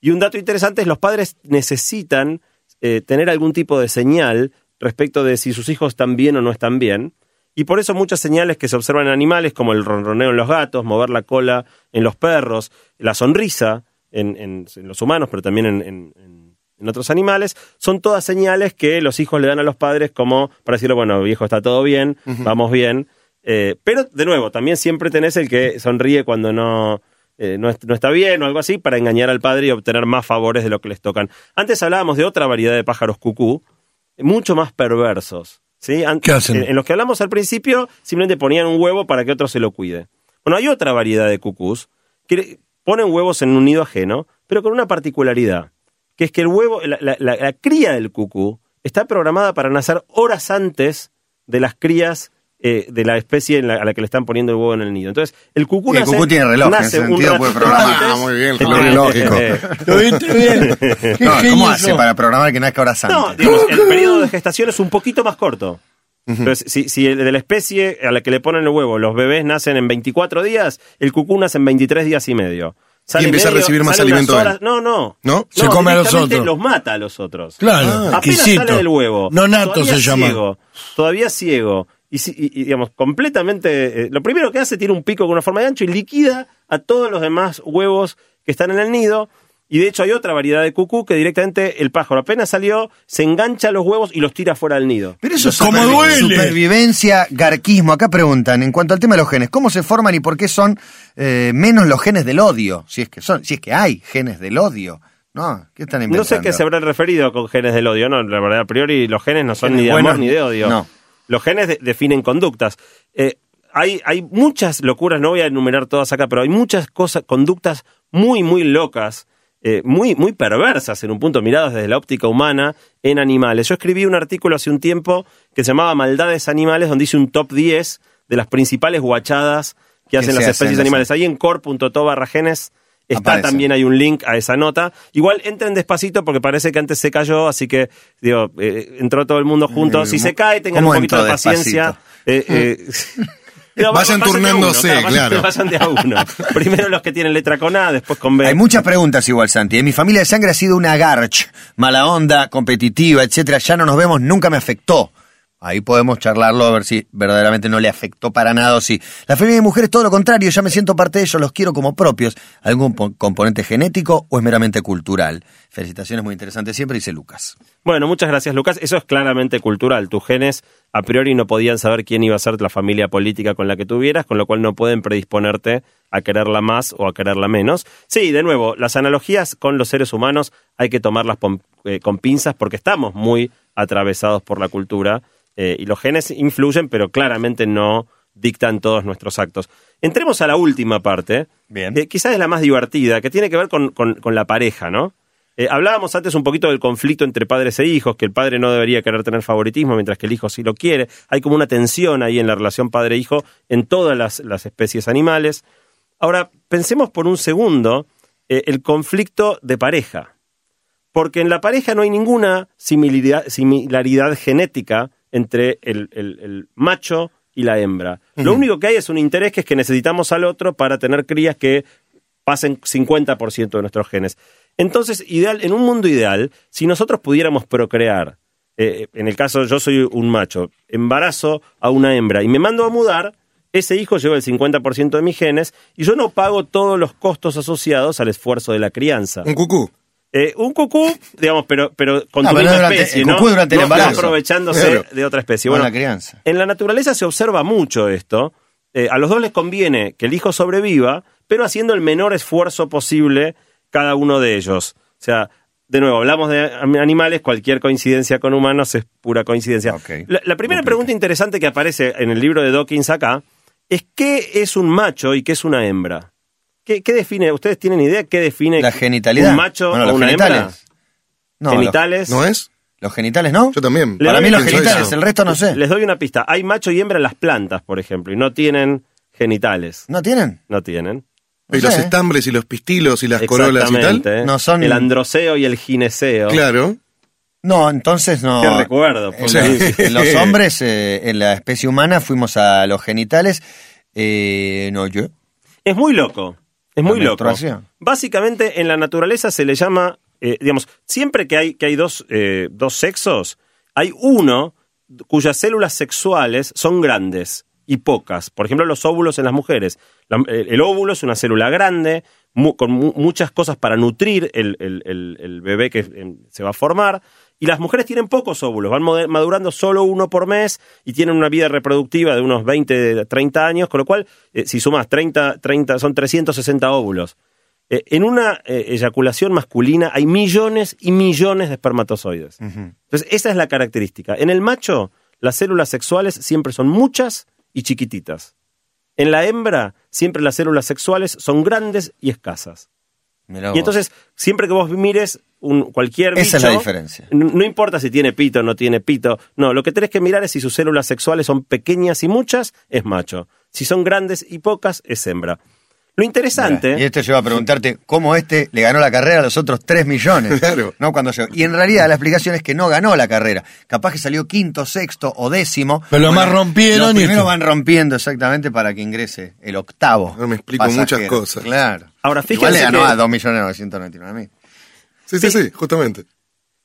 Y un dato interesante es los padres necesitan eh, tener algún tipo de señal respecto de si sus hijos están bien o no están bien. Y por eso muchas señales que se observan en animales, como el ronroneo en los gatos, mover la cola en los perros, la sonrisa en, en- en los humanos, pero también en, otros animales, son todas señales que los hijos le dan a los padres como para decirle, bueno, viejo, está todo bien, vamos bien. Eh, pero, de nuevo, también siempre tenés el que sonríe cuando no, eh, no, no está bien o algo así para engañar al padre y obtener más favores de lo que les tocan. Antes hablábamos de otra variedad de pájaros cucú, mucho más perversos. ¿Qué hacen? En, en los que hablamos al principio, simplemente ponían un huevo para que otro se lo cuide. Bueno, hay otra variedad de cucús que ponen huevos en un nido ajeno, pero con una particularidad, que es que el huevo, la, la- la- la cría del cucú está programada para nacer horas antes de las crías eh, de la especie en la- a la que le están poniendo el huevo en el nido. Entonces, el cucú Y el nace, cucú tiene reloj, en nace ese un sentido puede programar. Ah, muy bien, el Eh, reloj lógico. eh, ¿Lo viste bien? No, ¿Cómo hace para programar que nazca horas antes? No, digamos, el periodo de gestación es un poquito más corto. Entonces, si, si el de la especie a la que le ponen el huevo, los bebés nacen en 24 días, el cucú nace en 23 días y medio. Sale empieza a recibir más alimento horas- No, no. ¿No? Se come a los otros. los mata a los otros. Claro, Apenas exquisito. sale del huevo. No nato se llama. Ciego, todavía ciego. Y, si- y- digamos, completamente. eh, lo primero que hace, tiene un pico con una forma de ancho y liquida a todos los demás huevos que están en el nido. Y de hecho hay otra variedad de cucú que directamente el pájaro apenas salió, se engancha a los huevos y los tira fuera del nido. Pero eso es ¿Cómo supervi- duele? supervivencia, garquismo. Acá preguntan, en cuanto al tema de los genes, ¿cómo se forman y por qué son eh, menos los genes del odio? Si es que son, si es que hay genes del odio. No, ¿qué están inventando? No sé qué se habrán referido con genes del odio, no, la verdad, a priori los genes no son Genes ni de buenos, amor ni de odio. no. Los genes de- definen conductas. Eh, hay, hay muchas locuras, no voy a enumerar todas acá, pero hay muchas cosas, conductas muy, muy locas eh, muy, muy perversas en un punto, miradas desde la óptica humana en animales. Yo escribí un artículo hace un tiempo que se llamaba Maldades Animales, donde hice un top 10 de las principales guachadas que hacen las especies animales. Ahí en core.to barra genes está Aparece. también hay un link a esa nota. Igual entren despacito porque parece que antes se cayó, así que digo, eh, entró todo el mundo junto. Si se cae, tengan un ¿Cómo poquito de paciencia. Eh, eh, digo, Vayan uno, turnándose, claro. Vayan de a uno. Primero los que tienen letra con A, después con B. Hay muchas preguntas igual, Santi. ¿eh? Mi familia de sangre ha sido una garch, mala onda, competitiva, etcétera. Ya no nos vemos, nunca me afectó. Ahí podemos charlarlo a ver si verdaderamente no le afectó para nada o si. La familia de mujeres todo lo contrario, ya me siento parte de ellos, los quiero como propios. ¿Algún po- componente genético o es meramente cultural? Felicitaciones, muy interesante siempre, dice Lucas. Bueno, muchas gracias, Lucas. Eso es claramente cultural. Tus genes a priori no podían saber quién iba a ser la familia política con la que tuvieras, con lo cual no pueden predisponerte a quererla más o a quererla menos. Sí, de nuevo, las analogías con los seres humanos hay que tomarlas con, eh, con pinzas porque estamos muy atravesados por la cultura eh, y los genes influyen, pero claramente no dictan todos nuestros actos. Entremos a la última parte, Bien. eh, quizás es la más divertida, que tiene que ver con, con- con la pareja, ¿no? Eh, hablábamos antes un poquito del conflicto entre padres e hijos, que el padre no debería querer tener favoritismo, mientras que el hijo sí lo quiere. Hay como una tensión ahí en la relación padre-hijo en todas las, las especies animales. Ahora, pensemos por un segundo eh, el conflicto de pareja. Porque en la pareja no hay ninguna similaridad, similaridad genética entre el, el- el macho y la hembra. Lo único que hay es un interés que es que necesitamos al otro para tener crías que pasen 50% de nuestros genes. Entonces, ideal, en un mundo ideal, si nosotros pudiéramos procrear, eh, en el caso yo soy un macho, embarazo a una hembra y me mando a mudar, ese hijo lleva el 50% de mis genes y yo no pago todos los costos asociados al esfuerzo de la crianza. Un cucú. Eh, un cucú, digamos, pero, pero con No, tu pero misma durante- especie, ¿no? cucú durante No- embarazo. aprovechándose Claro. de otra especie. Bueno, la crianza. en la naturaleza se observa mucho esto. Eh, a los dos les conviene que el hijo sobreviva, pero haciendo el menor esfuerzo posible cada uno de ellos. O sea, de nuevo, hablamos de animales, cualquier coincidencia con humanos es pura coincidencia. La primera pregunta interesante que aparece en el libro de Dawkins acá es qué es un macho y qué es una hembra. ¿Qué, qué define? ¿Ustedes tienen idea qué define La genitalidad. un macho Bueno, o los una hembra? genitales. No, los- genitales. ¿No es? Los, genitales, ¿no? Yo también. Le Para mí los genitales, eso. el resto no sé. Les doy una pista. Hay macho y hembra en las plantas, por ejemplo, y no tienen genitales. ¿No tienen? No tienen. No Y los estambres y los pistilos y las corolas y tal. Exactamente. No son- El androceo y el gineceo. Claro. No, entonces no. Qué recuerdo. Los- los hombres, eh, en la especie humana, fuimos a los genitales. Eh, no, yo. Es muy loco. Es muy loco. Básicamente, en la naturaleza se le llama, eh, digamos, siempre que hay, que hay dos, eh, dos sexos, hay uno cuyas células sexuales son grandes y pocas. Por ejemplo, los óvulos en las mujeres. La- el, el óvulo es una célula grande, mu- con mu- muchas cosas para nutrir el, el- el- el bebé que eh, se va a formar. Y las mujeres tienen pocos óvulos, van madurando solo uno por mes y tienen una vida reproductiva de unos 20, 30 años, con lo cual, eh, si sumas 30, 30, son 360 óvulos. Eh, en una eh, eyaculación masculina hay millones y millones de espermatozoides. Entonces, esa es la característica. En el macho, las células sexuales siempre son muchas y chiquititas. En la hembra, siempre las células sexuales son grandes y escasas. Mirá Y entonces, siempre que vos mires un, cualquier Esa es la diferencia. No importa si tiene pito o no tiene pito. No, lo que tenés que mirar es si sus células sexuales son pequeñas y muchas, es macho. Si son grandes y pocas, es hembra. Lo interesante... Y esto lleva a preguntarte cómo este le ganó la carrera a los otros 3 millones. Claro. ¿no? Cuando llegó. Y en realidad la explicación es que no ganó la carrera. Capaz que salió quinto, sexto o décimo. Pero lo más rompieron Los esto. van rompiendo exactamente para que ingrese el octavo. No me explico pasajero. muchas cosas. Claro. Ahora, Igual le fíjense ganó que- a 2.999.000. Sí, sí, sí, justamente.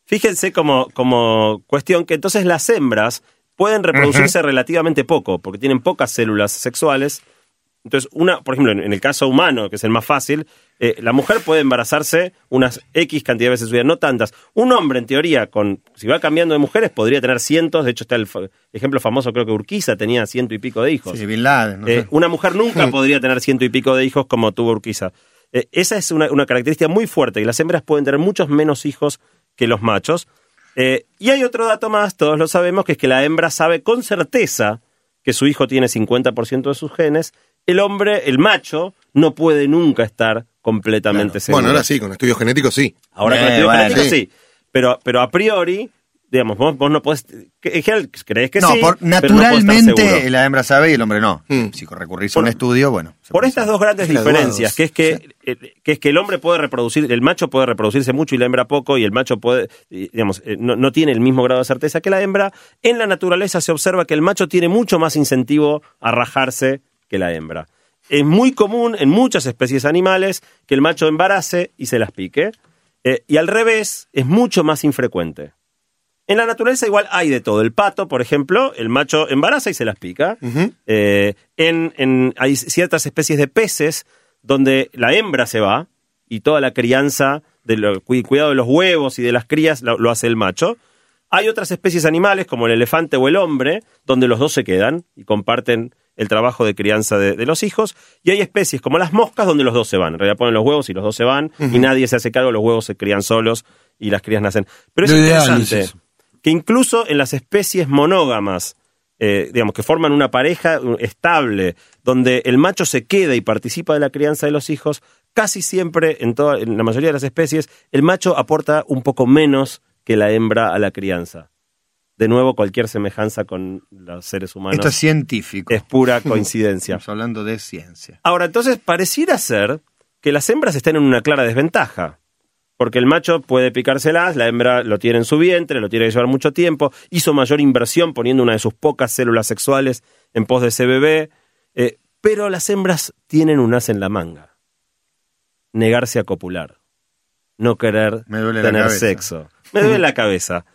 Fíjense como, como cuestión que entonces las hembras pueden reproducirse relativamente poco, porque tienen pocas células sexuales. Entonces, una, por ejemplo, en, en el caso humano, que es el más fácil, eh, la mujer puede embarazarse unas X cantidad de veces en su vida, no tantas. Un hombre, en teoría, con si va cambiando de mujeres, podría tener cientos. De hecho, está el fa- ejemplo famoso, creo que Urquiza tenía ciento y pico de hijos. Sí, Bin Laden, no Eh, sé. una mujer nunca podría tener ciento y pico de hijos como tuvo Urquiza. Eh, esa es una, una característica muy fuerte y las hembras pueden tener muchos menos hijos que los machos. Eh, y hay otro dato más, todos lo sabemos, que es que la hembra sabe con certeza que su hijo tiene 50% de sus genes. El hombre, el macho, no puede nunca estar completamente segura. Bueno, ahora sí, con estudios genéticos sí. Ahora con Eh, estudios bueno. genéticos Sí. sí. Pero, pero a priori, digamos, vos, vos no podés. que- en general crees que no, sí. por, no naturalmente la hembra sabe y el hombre no. Mm. Si recurrís a Por- un estudio, bueno. Por estas saber. dos grandes diferencias, que es que, eh, que es que el hombre puede reproducir, el macho puede reproducirse mucho y la hembra poco, y el macho puede, digamos, eh, no, no tiene el mismo grado de certeza que la hembra, en la naturaleza se observa que el macho tiene mucho más incentivo a rajarse que la hembra. Es muy común en muchas especies animales que el macho embarace y se las pique, eh, y al revés es mucho más infrecuente. En la naturaleza igual hay de todo. El pato, por ejemplo, el macho embaraza y se las pica. Eh, en, en- hay ciertas especies de peces donde la hembra se va y toda la crianza, de lo- cuidado de los huevos y de las crías lo, lo hace el macho. Hay otras especies animales, como el elefante o el hombre, donde los dos se quedan y comparten el trabajo de crianza de, de los hijos. Y hay especies como las moscas, donde los dos se van. En realidad ponen los huevos y los dos se van y nadie se hace cargo, los huevos se crían solos y las crías nacen. Pero es Lo ideal es interesante. Que incluso en las especies monógamas, eh, digamos, que forman una pareja estable, donde el macho se queda y participa de la crianza de los hijos, casi siempre, en, toda, en la mayoría de las especies, el macho aporta un poco menos que la hembra a la crianza. De nuevo, cualquier semejanza con los seres humanos Esto es científico. es pura coincidencia. Estamos hablando de ciencia. Ahora, entonces, pareciera ser que las hembras están en una clara desventaja. Porque el macho puede picárselas, la hembra lo tiene en su vientre, lo tiene que llevar mucho tiempo, hizo mayor inversión poniendo una de sus pocas células sexuales en pos de ese bebé, eh, pero las hembras tienen un as en la manga. Negarse a copular. No querer tener sexo. Me duele la cabeza.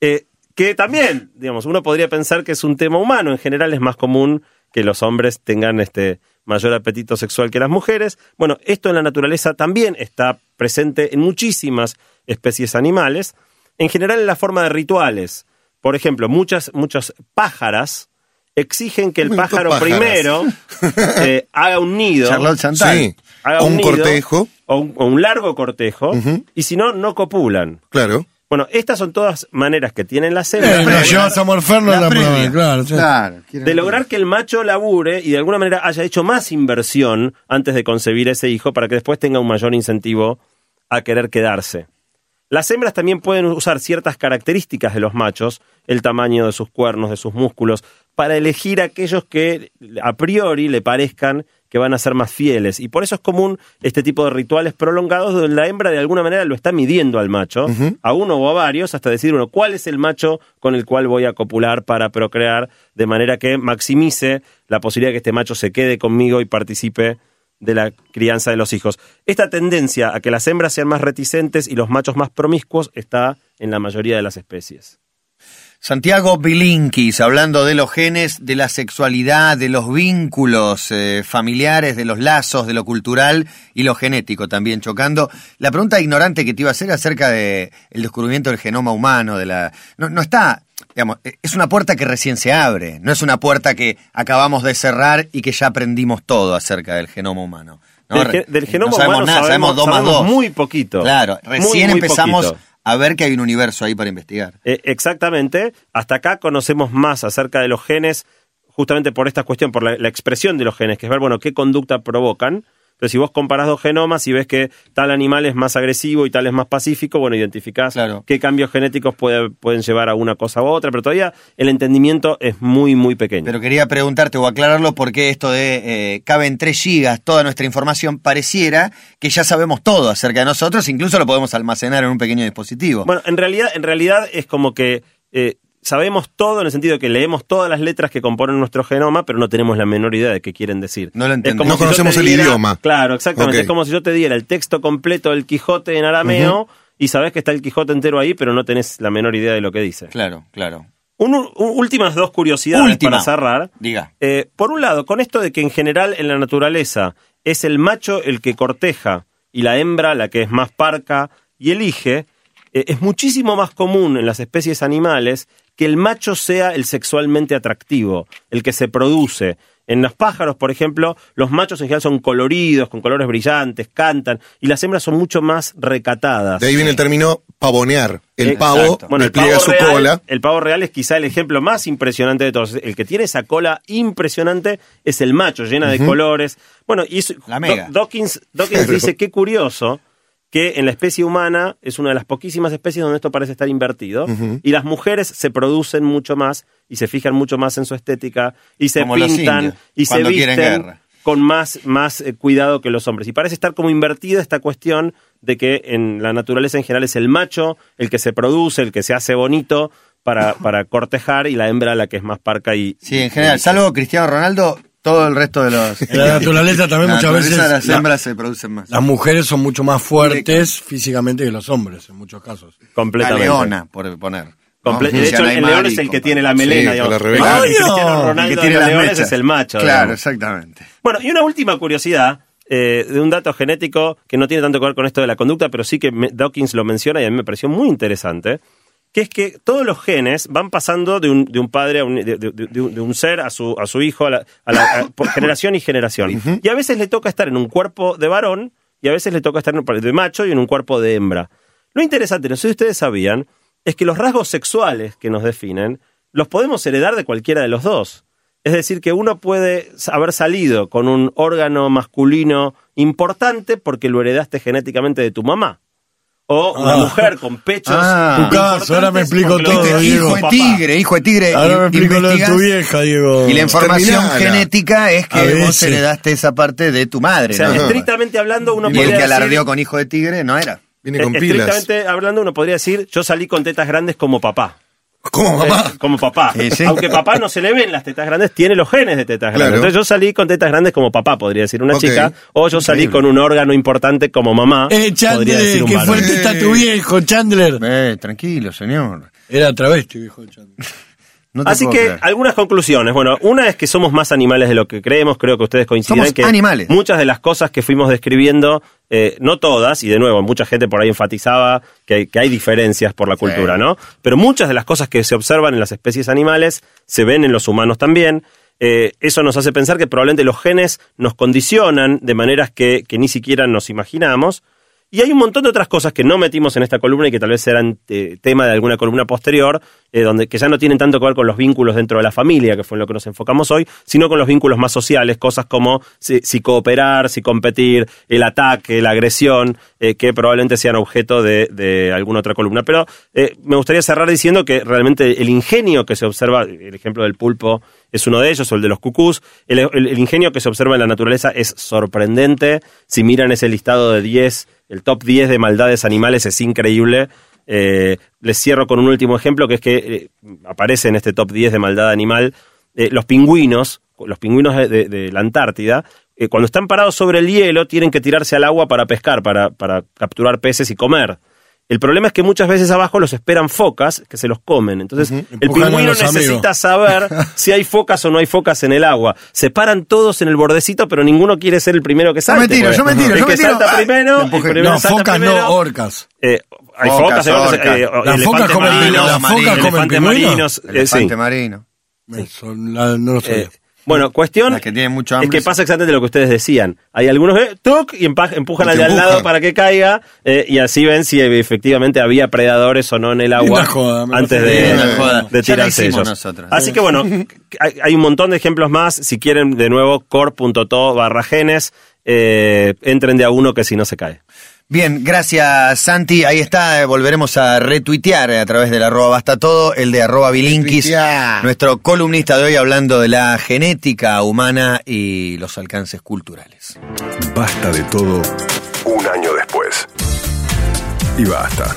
Eh, que también, digamos, uno podría pensar que es un tema humano. En general es más común que los hombres tengan este mayor apetito sexual que las mujeres. Bueno, esto en la naturaleza también está presente en muchísimas especies animales. En general en la forma de rituales. Por ejemplo, muchas, muchas pájaras exigen que el pájaro pájaras. primero eh, haga un nido Charlotte Chantal. Sí. haga O un nido, cortejo. o un, o un largo cortejo, y si no, no copulan. Claro. Bueno, estas son todas maneras que tienen las Eh, hembras lo llevas a La prueba, claro. sí. Claro. de lograr que el macho labure y de alguna manera haya hecho más inversión antes de concebir ese hijo para que después tenga un mayor incentivo a querer quedarse. Las hembras también pueden usar ciertas características de los machos, el tamaño de sus cuernos, de sus músculos, para elegir aquellos que a priori le parezcan que van a ser más fieles. Y por eso es común este tipo de rituales prolongados donde la hembra de alguna manera lo está midiendo al macho, a uno o a varios, hasta decir, bueno, ¿cuál es el macho con el cual voy a copular para procrear? De manera que maximice la posibilidad de que este macho se quede conmigo y participe de la crianza de los hijos. Esta tendencia a que las hembras sean más reticentes y los machos más promiscuos está en la mayoría de las especies. Santiago Bilinkis, hablando de los genes, de la sexualidad, de los vínculos eh, familiares, de los lazos, de lo cultural y lo genético también chocando. La pregunta ignorante que te iba a hacer acerca de el descubrimiento del genoma humano, de la no, no está, digamos, eh, es una puerta que recién se abre, no es una puerta que acabamos de cerrar y que ya aprendimos todo acerca del genoma humano. ¿no? Del, del genoma No sabemos humano nada, sabemos, dos más sabemos dos. muy poquito. Claro, Muy, recién muy empezamos poquito. A ver que hay un universo ahí para investigar. Eh, exactamente. Hasta acá conocemos más acerca de los genes, justamente por esta cuestión, por la, la expresión de los genes, que es ver, bueno, qué conducta provocan. Entonces, si vos comparás dos genomas y ves que tal animal es más agresivo y tal es más pacífico, bueno, identificás Claro. qué cambios genéticos puede- pueden llevar a una cosa u otra, pero todavía el entendimiento es muy, muy pequeño. Pero quería preguntarte o aclararlo porque esto de eh, caben 3 gigas toda nuestra información pareciera que ya sabemos todo acerca de nosotros, incluso lo podemos almacenar en un pequeño dispositivo. Bueno, en realidad, en realidad es como que eh, sabemos todo en el sentido de que leemos todas las letras que componen nuestro genoma, pero no tenemos la menor idea de qué quieren decir. No lo entendemos. No si conocemos el diera- idioma. Claro, exactamente. Es como si yo te diera el texto completo del Quijote en arameo y sabes que está el Quijote entero ahí, pero no tenés la menor idea de lo que dice. Claro, claro. Un- un- últimas dos curiosidades Última. para cerrar. Diga. Eh, por un lado, con esto de que en general en la naturaleza es el macho el que corteja y la hembra la que es más parca y elige, eh, es muchísimo más común en las especies animales que el macho sea el sexualmente atractivo, el que se produce. En los pájaros, por ejemplo, los machos en general son coloridos, con colores brillantes, cantan, y las hembras son mucho más recatadas. De ahí viene el término pavonear. El Exacto. pavo Bueno, el pavo su real- cola. El pavo real es quizá el ejemplo más impresionante de todos. El que tiene esa cola impresionante es el macho, llena de colores. Bueno, y eso- La mega. Do- Dawkins, Dawkins dice qué curioso que en la especie humana es una de las poquísimas especies donde esto parece estar invertido y las mujeres se producen mucho más y se fijan mucho más en su estética y se Como pintan indios, y se visten con más, más eh, cuidado que los hombres. Y parece estar como invertida esta cuestión de que en la naturaleza en general es el macho el que se produce, el que se hace bonito para, para cortejar y la hembra la que es más parca y... Sí, en general, salvo Cristiano Ronaldo, todo el resto de los... En la naturaleza también La muchas naturaleza veces las la- hembras se producen más. las mujeres son mucho más fuertes físicamente que los hombres en muchos casos. La completamente. leona, por poner. ¿no? Comple- de hecho, el león es el que tiene la melena, Sí, digamos. la. El Cristiano Ronaldo el que de tiene los las leones mechas. es el macho. Claro, digamos. exactamente. Bueno, y una última curiosidad eh, de un dato genético que no tiene tanto que ver con esto de la conducta, pero sí que me- Dawkins lo menciona y a mí me pareció muy interesante, que es que todos los genes van pasando de un, de un padre a un, de, de- un- ser a su, a su hijo, a la- a la- a- por generación y generación. Y a veces le toca estar en un cuerpo de varón y a veces le toca estar en un- de macho y en un cuerpo de hembra. Lo interesante, no sé si ustedes sabían, es que los rasgos sexuales que nos definen los podemos heredar de cualquiera de los dos. Es decir, que uno puede haber salido con un órgano masculino importante porque lo heredaste genéticamente de tu mamá. O una Ah. mujer con pechos. Ah. Tu caso, ahora me explico todo, Diego. hijo de tigre, hijo de tigre. Ahora me explico lo de tu vieja, Diego. Y la información Terminala. genética es que vos heredaste esa parte de tu madre. O sea, ¿no? estrictamente hablando, uno Y el podría que decir- alardeó con hijo de tigre no era. Viene eh, con pilas. estrictamente hablando, uno podría decir, yo salí con tetas grandes como papá. Como papá. Sí, sí. Aunque papá no se le ven las tetas grandes, tiene los genes de tetas grandes. Claro. Entonces yo salí con tetas grandes como papá, podría decir una chica. O yo salí con un órgano importante como mamá. Eh, podría decir Chandler, un qué varón. fuerte está tu viejo, Chandler. Eh, tranquilo, señor. Era travesti, viejo Chandler. No Así que creer. algunas conclusiones. Bueno, una es que somos más animales de lo que creemos. Creo que ustedes coinciden Somos que animales. muchas de las cosas que fuimos describiendo, eh, no todas, y de nuevo, mucha gente por ahí enfatizaba que hay, que hay diferencias por la cultura, ¿no? Pero muchas de las cosas que se observan en las especies animales se ven en los humanos también. Eh, eso nos hace pensar que probablemente los genes nos condicionan de maneras que, que ni siquiera nos imaginamos. Y hay un montón de otras cosas que no metimos en esta columna y que tal vez serán eh, tema de alguna columna posterior, eh, donde que ya no tienen tanto que ver con los vínculos dentro de la familia, que fue en lo que nos enfocamos hoy, sino con los vínculos más sociales, cosas como si, cooperar, si competir, el ataque, la agresión, eh, que probablemente sean objeto de, de alguna otra columna. Pero me gustaría cerrar diciendo que realmente el ingenio que se observa, el ejemplo del pulpo es uno de ellos, o el de los cucús, el, ingenio que se observa en la naturaleza es sorprendente. Si miran ese listado de 10, el top 10 de maldades animales es increíble. Eh, les cierro con un último ejemplo, que es que eh, aparece en este top 10 de maldad animal, eh, los pingüinos, los pingüinos de, de- la Antártida, cuando están parados sobre el hielo, tienen que tirarse al agua para pescar, para, para capturar peces y comer. El problema es que muchas veces abajo los esperan focas que se los comen. Entonces, el pingüino necesita amigos. saber si hay focas o no hay focas en el agua. Se paran todos en el bordecito, pero ninguno quiere ser el primero que salte. me tiro, porque yo me tiro, el yo que me tiro. salta Ay, primero, me el primero No, salta focas primero. no, orcas. Eh, hay Focas, orcas. eh, ¿Las focas comen- marinos, las focas comen elefantes pingüinos? marinos, eh, Elefante sí. marino. Eso, la- no lo sé. Bueno, cuestión que mucho es que pasa exactamente lo que ustedes decían. Hay algunos que ¡tuc! y empujan al de al lado para que caiga eh, y así ven si efectivamente había predadores o no en el agua Una joda, antes de, joda. de tirarse ellos. nosotros. Así que bueno, hay, hay un montón de ejemplos más. Si quieren, de nuevo, core.to barra genes. eh, entren de a uno que si no se cae. Bien, gracias Santi. Ahí está, eh, volveremos a retuitear eh, a través del arroba basta todo, el de arroba bilinkis, nuestro columnista de hoy hablando de la genética humana y los alcances culturales. Basta de todo un año después. Y basta.